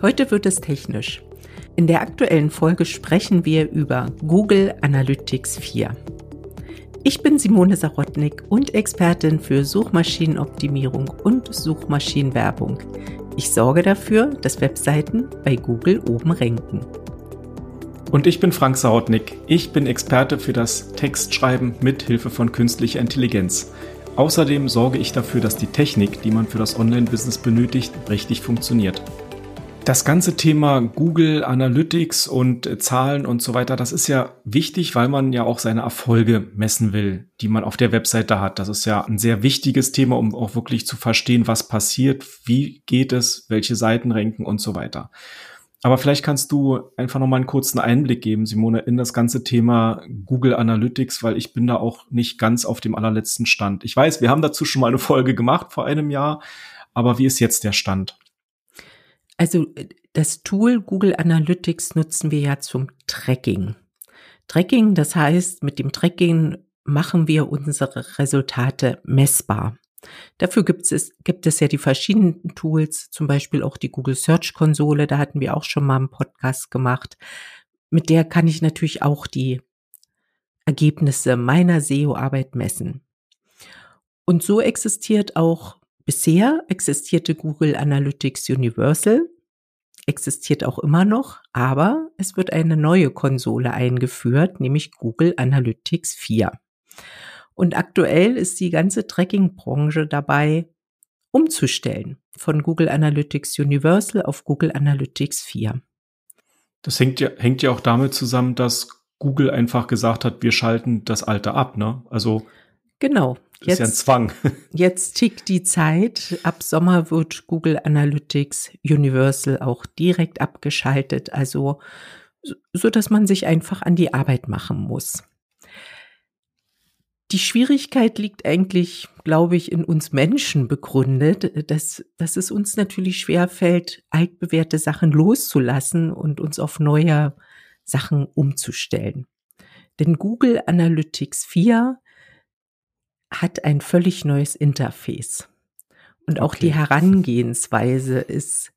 Heute wird es technisch. In der aktuellen Folge sprechen wir über Google Analytics 4. Ich bin Simone Sarotnik und Expertin für Suchmaschinenoptimierung und Suchmaschinenwerbung. Ich sorge dafür, dass Webseiten bei Google oben ranken. Und ich bin Frank Sarotnik. Ich bin Experte für das Textschreiben mit Hilfe von künstlicher Intelligenz. Außerdem sorge ich dafür, dass die Technik, die man für das Online-Business benötigt, richtig funktioniert. Das ganze Thema Google Analytics und äh, Zahlen und so weiter, das ist ja wichtig, weil man ja auch seine Erfolge messen will, die man auf der Webseite hat. Das ist ja ein sehr wichtiges Thema, um auch wirklich zu verstehen, was passiert, wie geht es, welche Seiten ranken und so weiter. Aber vielleicht kannst du einfach noch mal einen kurzen Einblick geben, Simone, in das ganze Thema Google Analytics, weil ich bin da auch nicht ganz auf dem allerletzten Stand. Ich weiß, wir haben dazu schon mal eine Folge gemacht vor einem Jahr, aber wie ist jetzt der Stand? Also das Tool Google Analytics nutzen wir ja zum Tracking. Tracking, das heißt, mit dem Tracking machen wir unsere Resultate messbar. Dafür gibt es, gibt es ja die verschiedenen Tools, zum Beispiel auch die Google Search Konsole, da hatten wir auch schon mal einen Podcast gemacht. Mit der kann ich natürlich auch die Ergebnisse meiner SEO-Arbeit messen. Und so existiert auch bisher existierte Google Analytics Universal, existiert auch immer noch, aber es wird eine neue Konsole eingeführt, nämlich Google Analytics 4. Und aktuell ist die ganze Tracking-Branche dabei, umzustellen von Google Analytics Universal auf Google Analytics 4. Das hängt ja, hängt ja auch damit zusammen, dass Google einfach gesagt hat, wir schalten das Alte ab, ne? Also genau. Jetzt, ist ja ein Zwang. Jetzt tickt die Zeit. Ab Sommer wird Google Analytics Universal auch direkt abgeschaltet, also so dass man sich einfach an die Arbeit machen muss. Die Schwierigkeit liegt eigentlich, glaube ich, in uns Menschen begründet, dass, dass es uns natürlich schwerfällt, altbewährte Sachen loszulassen und uns auf neue Sachen umzustellen. Denn Google Analytics 4 hat ein völlig neues Interface. Und auch okay. die Herangehensweise ist,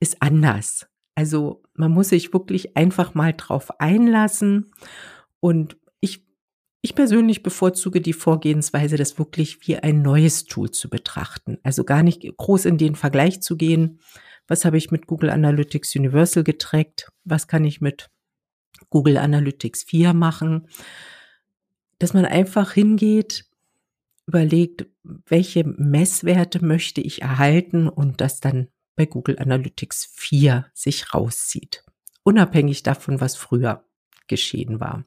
ist anders. Also man muss sich wirklich einfach mal drauf einlassen und ich persönlich bevorzuge die Vorgehensweise, das wirklich wie ein neues Tool zu betrachten. Also gar nicht groß in den Vergleich zu gehen. Was habe ich mit Google Analytics Universal getrackt? Was kann ich mit Google Analytics 4 machen? Dass man einfach hingeht, überlegt, welche Messwerte möchte ich erhalten und das dann bei Google Analytics 4 sich rauszieht. Unabhängig davon, was früher geschehen war.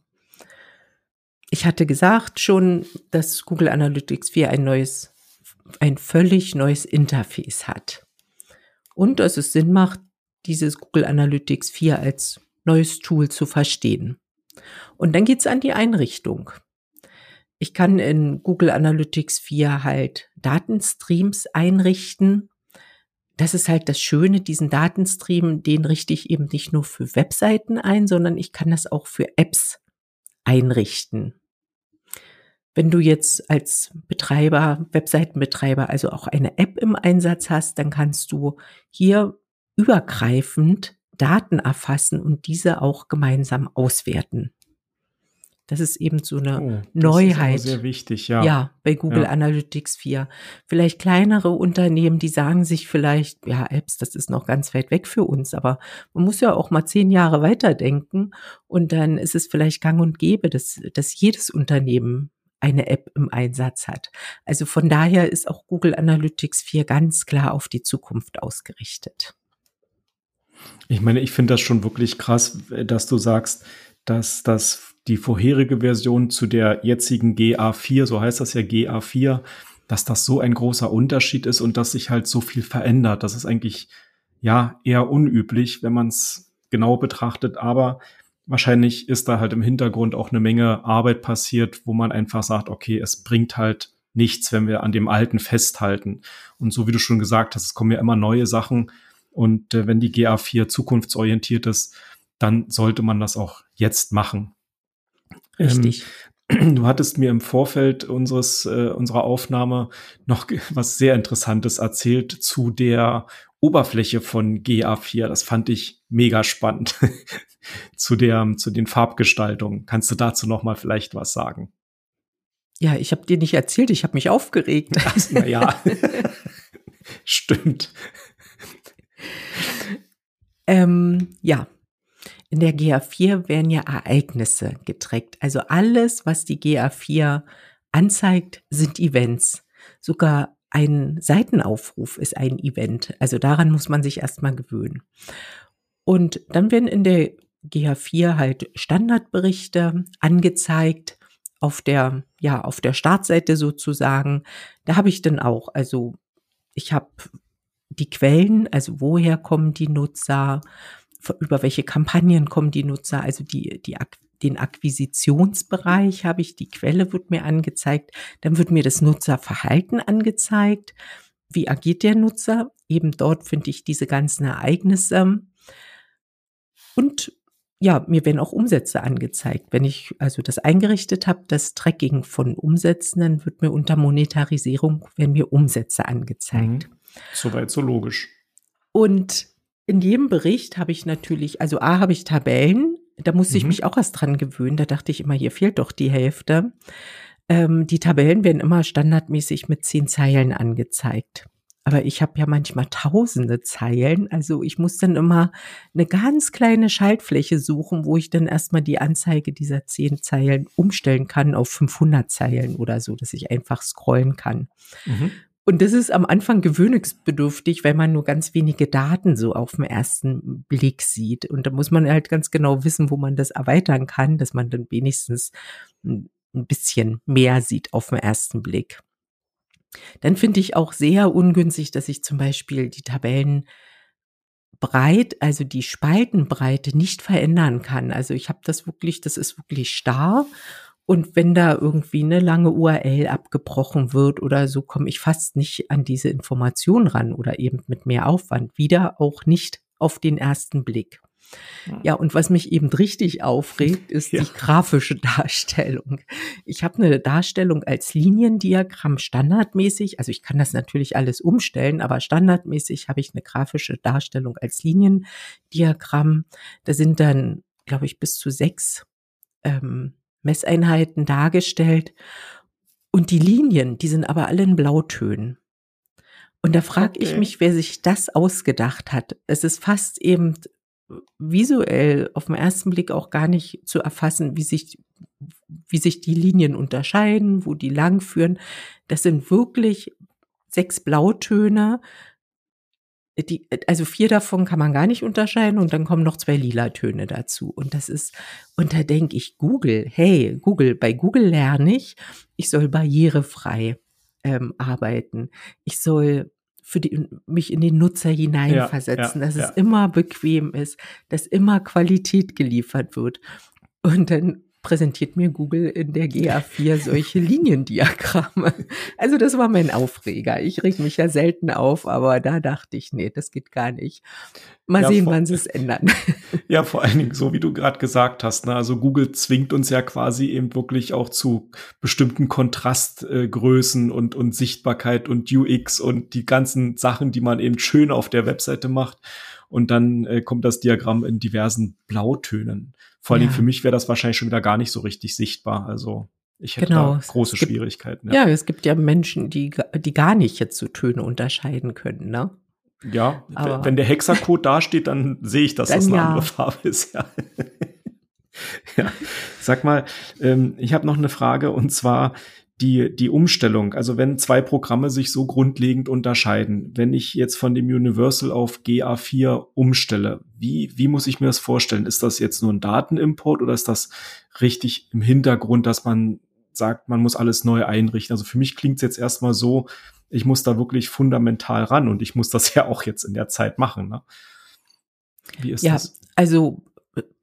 Ich hatte gesagt schon, dass Google Analytics 4 ein neues, ein völlig neues Interface hat. Und dass es Sinn macht, dieses Google Analytics 4 als neues Tool zu verstehen. Und dann geht's an die Einrichtung. Ich kann in Google Analytics 4 halt Datenstreams einrichten. Das ist halt das Schöne, diesen Datenstream, den richte ich eben nicht nur für Webseiten ein, sondern ich kann das auch für Apps einrichten. Wenn du jetzt als Betreiber, Webseitenbetreiber, also auch eine App im Einsatz hast, dann kannst du hier übergreifend Daten erfassen und diese auch gemeinsam auswerten. Das ist eben so eine oh, Neuheit. Ist sehr wichtig, ja. Ja, bei Google ja. Analytics 4. Vielleicht kleinere Unternehmen, die sagen sich vielleicht, ja, Apps, das ist noch ganz weit weg für uns, aber man muss ja auch mal zehn Jahre weiterdenken und dann ist es vielleicht gang und gäbe, dass, dass jedes Unternehmen eine App im Einsatz hat. Also von daher ist auch Google Analytics 4 ganz klar auf die Zukunft ausgerichtet. Ich meine, ich finde das schon wirklich krass, dass du sagst, dass das die vorherige Version zu der jetzigen GA4, so heißt das ja GA4, dass das so ein großer Unterschied ist und dass sich halt so viel verändert. Das ist eigentlich ja eher unüblich, wenn man es genau betrachtet. Aber wahrscheinlich ist da halt im Hintergrund auch eine Menge Arbeit passiert, wo man einfach sagt, okay, es bringt halt nichts, wenn wir an dem Alten festhalten. Und so wie du schon gesagt hast, es kommen ja immer neue Sachen. Und äh, wenn die GA4 zukunftsorientiert ist, dann sollte man das auch jetzt machen. Richtig. Ähm, du hattest mir im Vorfeld unseres, äh, unserer Aufnahme noch was sehr Interessantes erzählt zu der Oberfläche von GA4. Das fand ich mega spannend zu der, zu den Farbgestaltungen. Kannst du dazu noch mal vielleicht was sagen? Ja, ich habe dir nicht erzählt, ich habe mich aufgeregt. Naja, stimmt. Ähm, ja, in der GA4 werden ja Ereignisse getrackt. Also alles, was die GA4 anzeigt, sind Events. Sogar ein Seitenaufruf ist ein Event. Also daran muss man sich erstmal gewöhnen. Und dann werden in der GA4 halt Standardberichte angezeigt auf der, ja, auf der Startseite sozusagen. Da habe ich dann auch, also ich habe die Quellen, also woher kommen die Nutzer, über welche Kampagnen kommen die Nutzer, also die, die, den Akquisitionsbereich habe ich, die Quelle wird mir angezeigt, dann wird mir das Nutzerverhalten angezeigt. Wie agiert der Nutzer? Eben dort finde ich diese ganzen Ereignisse. Und ja, mir werden auch Umsätze angezeigt. Wenn ich also das eingerichtet habe, das Tracking von Umsätzen, dann wird mir unter Monetarisierung werden mir Umsätze angezeigt. Mhm. Soweit so logisch. Und in jedem Bericht habe ich natürlich, also A habe ich Tabellen, da musste mhm. ich mich auch erst dran gewöhnen, da dachte ich immer, hier fehlt doch die Hälfte. Ähm, die Tabellen werden immer standardmäßig mit zehn Zeilen angezeigt. Aber ich habe ja manchmal tausende Zeilen. Also ich muss dann immer eine ganz kleine Schaltfläche suchen, wo ich dann erstmal die Anzeige dieser zehn Zeilen umstellen kann auf 500 Zeilen oder so, dass ich einfach scrollen kann. Mhm. Und das ist am Anfang gewöhnungsbedürftig, weil man nur ganz wenige Daten so auf den ersten Blick sieht. Und da muss man halt ganz genau wissen, wo man das erweitern kann, dass man dann wenigstens ein bisschen mehr sieht auf den ersten Blick. Dann finde ich auch sehr ungünstig, dass ich zum Beispiel die Tabellen breit, also die Spaltenbreite nicht verändern kann. Also ich habe das wirklich, das ist wirklich starr. Und wenn da irgendwie eine lange URL abgebrochen wird oder so, komme ich fast nicht an diese Information ran oder eben mit mehr Aufwand. Wieder auch nicht auf den ersten Blick. Ja, und was mich eben richtig aufregt, ist ja. die grafische Darstellung. Ich habe eine Darstellung als Liniendiagramm standardmäßig. Also ich kann das natürlich alles umstellen, aber standardmäßig habe ich eine grafische Darstellung als Liniendiagramm. Da sind dann, glaube ich, bis zu sechs ähm, Messeinheiten dargestellt. Und die Linien, die sind aber alle in Blautönen. Und da frage okay. ich mich, wer sich das ausgedacht hat. Es ist fast eben visuell auf den ersten Blick auch gar nicht zu erfassen, wie sich, wie sich die Linien unterscheiden, wo die lang führen. Das sind wirklich sechs Blautöne. Die, also vier davon kann man gar nicht unterscheiden und dann kommen noch zwei lila Töne dazu. Und das ist, und da denke ich, Google, hey, Google, bei Google lerne ich, ich soll barrierefrei ähm, arbeiten. Ich soll für die, mich in den Nutzer hineinversetzen, ja, ja, dass ja. es immer bequem ist, dass immer Qualität geliefert wird. Und dann präsentiert mir Google in der GA4 solche Liniendiagramme. Also das war mein Aufreger. Ich reg mich ja selten auf, aber da dachte ich, nee, das geht gar nicht. Mal ja, sehen, wann sie es ändern. Ja, vor allen Dingen, so wie du gerade gesagt hast, ne, also Google zwingt uns ja quasi eben wirklich auch zu bestimmten Kontrastgrößen äh, und, und Sichtbarkeit und UX und die ganzen Sachen, die man eben schön auf der Webseite macht. Und dann äh, kommt das Diagramm in diversen Blautönen. Vor allen ja. Dingen für mich wäre das wahrscheinlich schon wieder gar nicht so richtig sichtbar. Also ich hätte genau. da große gibt, Schwierigkeiten. Ja. ja. es gibt ja Menschen, die, die gar nicht jetzt so Töne unterscheiden können, ne? Ja, Aber wenn der Hexacode dasteht, dann sehe ich, dass das eine ja. andere Farbe ist, ja. ja. Sag mal, ähm, ich habe noch eine Frage und zwar, die, die Umstellung, also wenn zwei Programme sich so grundlegend unterscheiden, wenn ich jetzt von dem Universal auf GA4 umstelle, wie, wie muss ich mir das vorstellen? Ist das jetzt nur ein Datenimport oder ist das richtig im Hintergrund, dass man sagt, man muss alles neu einrichten? Also für mich klingt es jetzt erstmal so, ich muss da wirklich fundamental ran und ich muss das ja auch jetzt in der Zeit machen. Ne? Wie ist ja, das? Also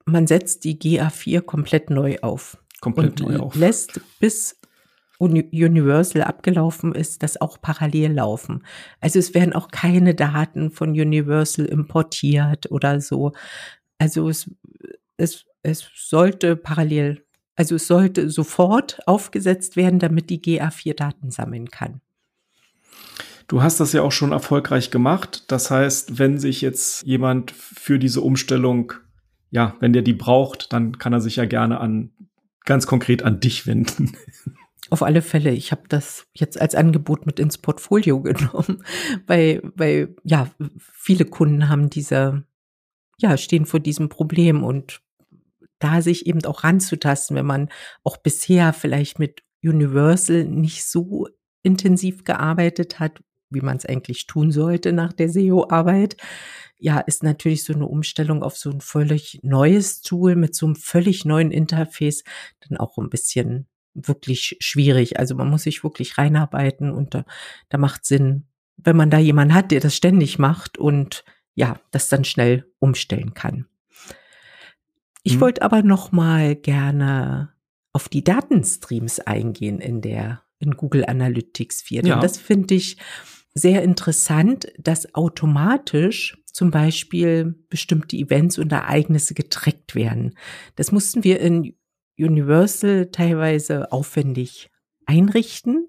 man setzt die GA4 komplett neu auf. Komplett und neu auf. Lässt bis Universal abgelaufen ist, das auch parallel laufen. Also es werden auch keine Daten von Universal importiert oder so. Also es, es, es sollte parallel, also es sollte sofort aufgesetzt werden, damit die GA4 Daten sammeln kann. Du hast das ja auch schon erfolgreich gemacht. Das heißt, wenn sich jetzt jemand für diese Umstellung, ja, wenn der die braucht, dann kann er sich ja gerne an ganz konkret an dich wenden. Auf alle Fälle. Ich habe das jetzt als Angebot mit ins Portfolio genommen, weil, weil ja viele Kunden haben diese, ja stehen vor diesem Problem und da sich eben auch ranzutasten, wenn man auch bisher vielleicht mit Universal nicht so intensiv gearbeitet hat, wie man es eigentlich tun sollte nach der SEO-Arbeit, ja, ist natürlich so eine Umstellung auf so ein völlig neues Tool mit so einem völlig neuen Interface dann auch ein bisschen wirklich schwierig. Also man muss sich wirklich reinarbeiten und da, da macht Sinn, wenn man da jemanden hat, der das ständig macht und ja, das dann schnell umstellen kann. Ich hm. wollte aber noch mal gerne auf die Datenstreams eingehen in der in Google Analytics 4. Ja. Und das finde ich sehr interessant, dass automatisch zum Beispiel bestimmte Events und Ereignisse getrackt werden. Das mussten wir in Universal teilweise aufwendig einrichten.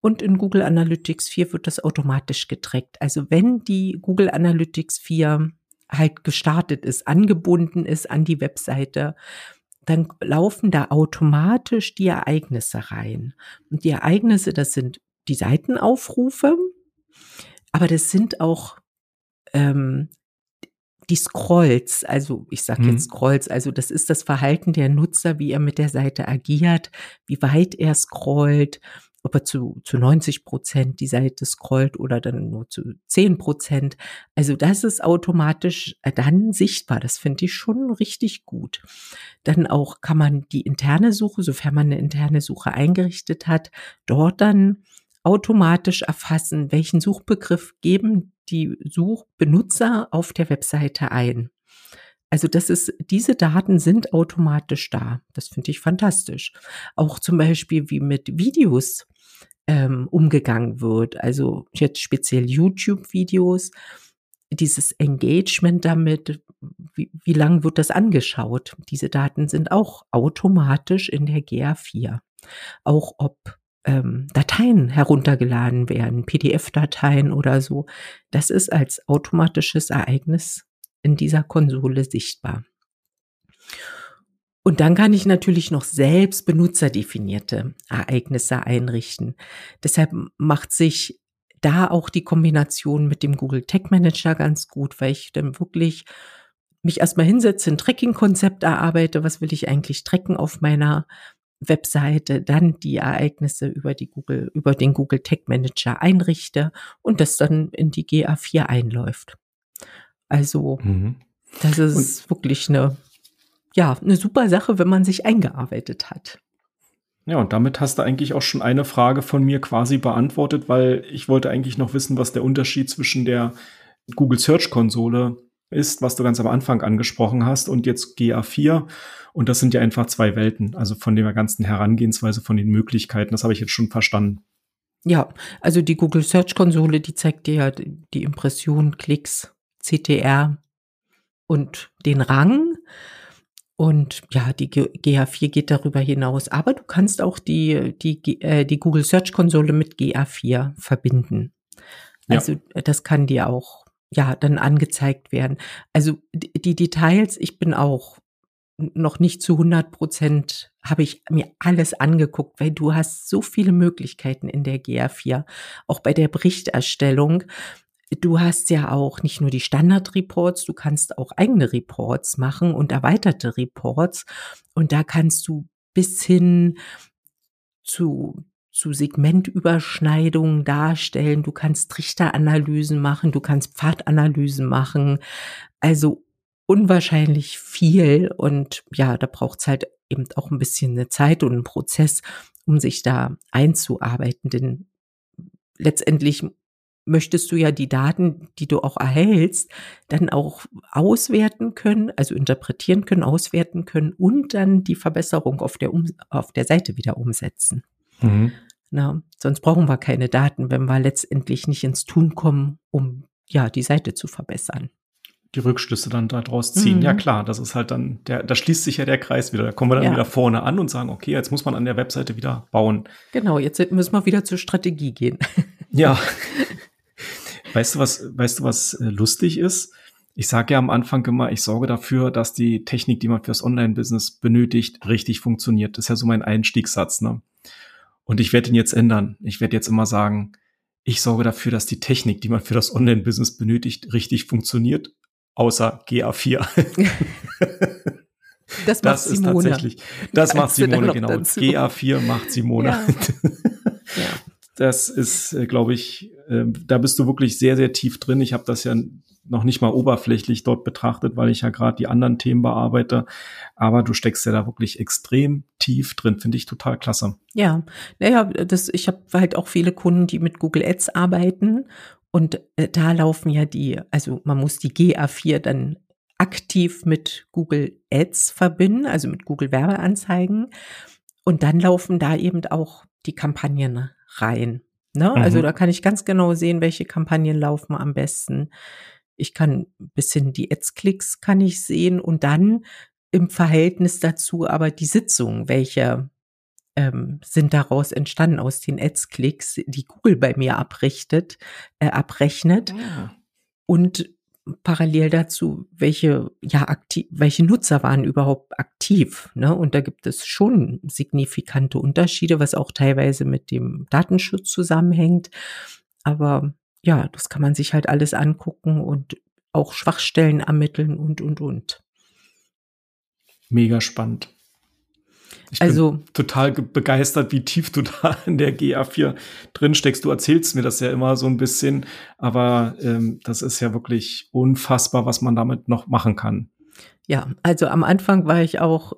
Und in Google Analytics 4 wird das automatisch getrackt. Also wenn die Google Analytics 4 halt gestartet ist, angebunden ist an die Webseite, dann laufen da automatisch die Ereignisse rein. Und die Ereignisse, das sind die Seitenaufrufe, aber das sind auch ähm, die Scrolls, also ich sage jetzt mhm. Scrolls, also das ist das Verhalten der Nutzer, wie er mit der Seite agiert, wie weit er scrollt, ob er zu, zu 90 Prozent die Seite scrollt oder dann nur zu 10 Prozent. Also das ist automatisch äh, dann sichtbar. Das finde ich schon richtig gut. Dann auch kann man die interne Suche, sofern man eine interne Suche eingerichtet hat, dort dann automatisch erfassen, welchen Suchbegriff geben die Suchbenutzer auf der Webseite ein. Also das ist, diese Daten sind automatisch da. Das finde ich fantastisch. Auch zum Beispiel, wie mit Videos ähm, umgegangen wird. Also jetzt speziell YouTube-Videos, dieses Engagement damit, wie, wie lang wird das angeschaut? Diese Daten sind auch automatisch in der GA4. Auch ob ähm, Dateien heruntergeladen werden, PDF-Dateien oder so. Das ist als automatisches Ereignis in dieser Konsole sichtbar. Und dann kann ich natürlich noch selbst benutzerdefinierte Ereignisse einrichten. Deshalb macht sich da auch die Kombination mit dem Google Tag Manager ganz gut, weil ich dann wirklich mich erstmal hinsetze, ein Tracking-Konzept erarbeite, was will ich eigentlich tracken auf meiner Webseite dann die Ereignisse über die Google, über den Google Tag Manager einrichte und das dann in die GA4 einläuft. Also, mhm. das ist und wirklich eine, ja, eine super Sache, wenn man sich eingearbeitet hat. Ja, und damit hast du eigentlich auch schon eine Frage von mir quasi beantwortet, weil ich wollte eigentlich noch wissen, was der Unterschied zwischen der Google Search Konsole ist, was du ganz am Anfang angesprochen hast, und jetzt GA4. Und das sind ja einfach zwei Welten, also von der ganzen Herangehensweise, von den Möglichkeiten. Das habe ich jetzt schon verstanden. Ja, also die Google Search Konsole, die zeigt dir ja die Impression, Klicks, CTR und den Rang. Und ja, die GA4 geht darüber hinaus. Aber du kannst auch die, die, äh, die Google Search Konsole mit GA4 verbinden. Also ja. das kann dir auch ja, dann angezeigt werden. Also die Details, ich bin auch noch nicht zu 100 Prozent, habe ich mir alles angeguckt, weil du hast so viele Möglichkeiten in der GA4, auch bei der Berichterstellung. Du hast ja auch nicht nur die Standard-Reports, du kannst auch eigene Reports machen und erweiterte Reports. Und da kannst du bis hin zu zu Segmentüberschneidungen darstellen, du kannst Trichteranalysen machen, du kannst Pfadanalysen machen. Also unwahrscheinlich viel und ja, da braucht es halt eben auch ein bisschen eine Zeit und einen Prozess, um sich da einzuarbeiten. Denn letztendlich möchtest du ja die Daten, die du auch erhältst, dann auch auswerten können, also interpretieren können, auswerten können und dann die Verbesserung auf der, um auf der Seite wieder umsetzen. Mhm. Na, sonst brauchen wir keine Daten, wenn wir letztendlich nicht ins Tun kommen, um ja die Seite zu verbessern. Die Rückschlüsse dann daraus ziehen. Mhm. Ja klar, das ist halt dann, der, da schließt sich ja der Kreis wieder. Da kommen wir dann ja. wieder vorne an und sagen, okay, jetzt muss man an der Webseite wieder bauen. Genau, jetzt müssen wir wieder zur Strategie gehen. Ja. weißt du, was, weißt du, was äh, lustig ist? Ich sage ja am Anfang immer, ich sorge dafür, dass die Technik, die man fürs Online-Business benötigt, richtig funktioniert. Das ist ja so mein Einstiegssatz, ne? Und ich werde ihn jetzt ändern. Ich werde jetzt immer sagen, ich sorge dafür, dass die Technik, die man für das Online-Business benötigt, richtig funktionioniert, außer GA4. Das, macht das ist Simone. tatsächlich, das macht Simone, genau. Dazu. GA4 macht Simone. Ja. ja. Das ist, äh, glaube ich, äh, da bist du wirklich sehr, sehr tief drin. Ich habe das ja noch nicht mal oberflächlich dort betrachtet, weil ich ja gerade die anderen Themen bearbeite. Aber du steckst ja da wirklich extrem tief drin, finde ich total klasse. Ja, naja, das, ich habe halt auch viele Kunden, die mit Google Ads arbeiten. Und äh, da laufen ja die, also man muss die GA4 dann aktiv mit Google Ads verbinden, also mit Google Werbeanzeigen. Und dann laufen da eben auch die Kampagnen rein. Ne? Also mhm. Also da kann ich ganz genau sehen, welche Kampagnen laufen am besten. Ich kann ein bisschen die Ads-Klicks kann ich sehen und dann im Verhältnis dazu aber die Sitzungen, welche ähm, sind daraus entstanden aus den Ads-Klicks, die Google bei mir abrichtet, äh, abrechnet. Ja. Ah. Und parallel dazu, welche, ja, aktiv, welche Nutzer waren überhaupt aktiv, ne? Und da gibt es schon signifikante Unterschiede, was auch teilweise mit dem Datenschutz zusammenhängt. Aber ja, das kann man sich halt alles angucken und auch Schwachstellen ermitteln und, und, und. Mega spannend. Ich also, bin total begeistert, wie tief du da in der GA4 drin steckst. Du erzählst mir das ja immer so ein bisschen, aber ähm, das ist ja wirklich unfassbar, was man damit noch machen kann. Ja, also am Anfang war ich auch,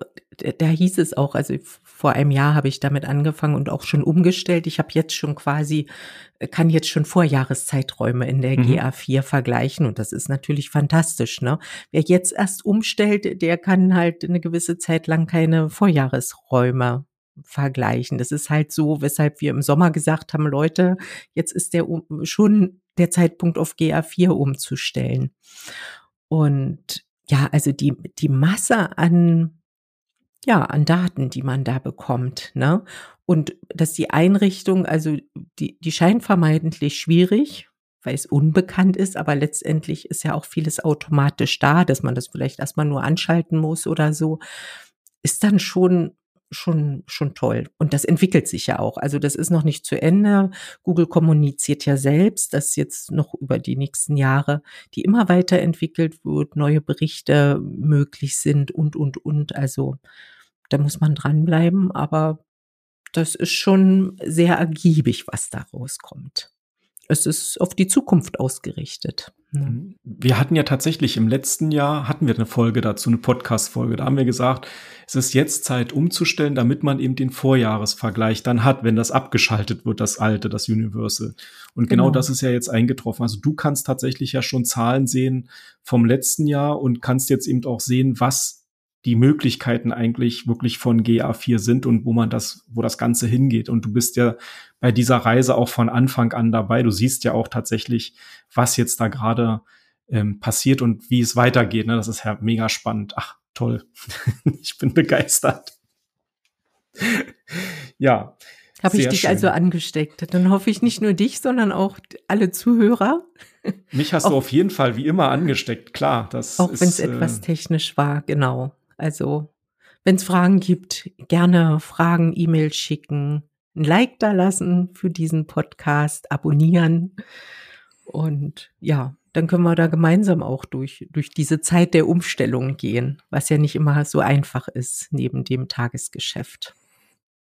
da hieß es auch, also vor einem Jahr habe ich damit angefangen und auch schon umgestellt. Ich habe jetzt schon quasi, kann jetzt schon Vorjahreszeiträume in der mhm. GA4 vergleichen und das ist natürlich fantastisch. Ne? Wer jetzt erst umstellt, der kann halt eine gewisse Zeit lang keine Vorjahresräume vergleichen. Das ist halt so, weshalb wir im Sommer gesagt haben, Leute, jetzt ist der schon der Zeitpunkt auf GA4 umzustellen. Und ja, also die, die Masse an, ja, an Daten, die man da bekommt, ne? Und dass die Einrichtung, also die, die scheint vermeintlich schwierig, weil es unbekannt ist, aber letztendlich ist ja auch vieles automatisch da, dass man das vielleicht erstmal nur anschalten muss oder so, ist dann schon schon, schon toll. Und das entwickelt sich ja auch. Also das ist noch nicht zu Ende. Google kommuniziert ja selbst, dass jetzt noch über die nächsten Jahre die immer weiterentwickelt wird, neue Berichte möglich sind und, und, und. Also da muss man dranbleiben, aber das ist schon sehr ergiebig, was da rauskommt es ist auf die Zukunft ausgerichtet. Mhm. Wir hatten ja tatsächlich im letzten Jahr hatten wir eine Folge dazu, eine Podcast-Folge. Da haben wir gesagt, es ist jetzt Zeit umzustellen, damit man eben den Vorjahresvergleich dann hat, wenn das abgeschaltet wird, das alte, das Universal. Und genau, genau das ist ja jetzt eingetroffen. Also du kannst tatsächlich ja schon Zahlen sehen vom letzten Jahr und kannst jetzt eben auch sehen, was die Möglichkeiten eigentlich wirklich von GA4 sind und wo man das, wo das Ganze hingeht. Und du bist ja bei dieser Reise auch von Anfang an dabei. Du siehst ja auch tatsächlich, was jetzt da gerade ähm, passiert und wie es weitergeht. Ne? Das ist ja mega spannend. Ach, toll. ich bin begeistert. ja. Habe ich dich schön. also angesteckt. Dann hoffe ich nicht nur dich, sondern auch alle Zuhörer. Mich hast auch, du auf jeden Fall wie immer angesteckt, klar. Das auch wenn es äh, etwas technisch war, genau. Also, wenn es Fragen gibt, gerne Fragen, E-Mail schicken, ein Like da lassen für diesen Podcast, abonnieren. Und ja, dann können wir da gemeinsam auch durch, durch diese Zeit der Umstellung gehen, was ja nicht immer so einfach ist neben dem Tagesgeschäft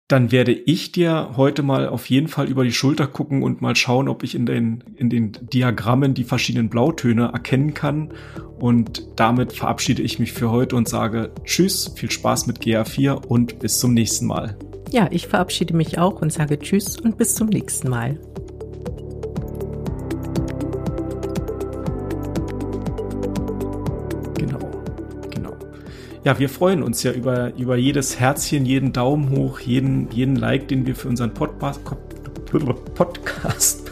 dann werde ich dir heute mal auf jeden Fall über die Schulter gucken und mal schauen, ob ich in den, in den Diagrammen die verschiedenen Blautöne erkennen kann. Und damit verabschiede ich mich für heute und sage Tschüss, viel Spaß mit GA4 und bis zum nächsten Mal. Ja, ich verabschiede mich auch und sage Tschüss und bis zum nächsten Mal. Ja, wir freuen uns ja über, über jedes Herzchen, jeden Daumen hoch, jeden, jeden Like, den wir für unseren Podcast, Podcast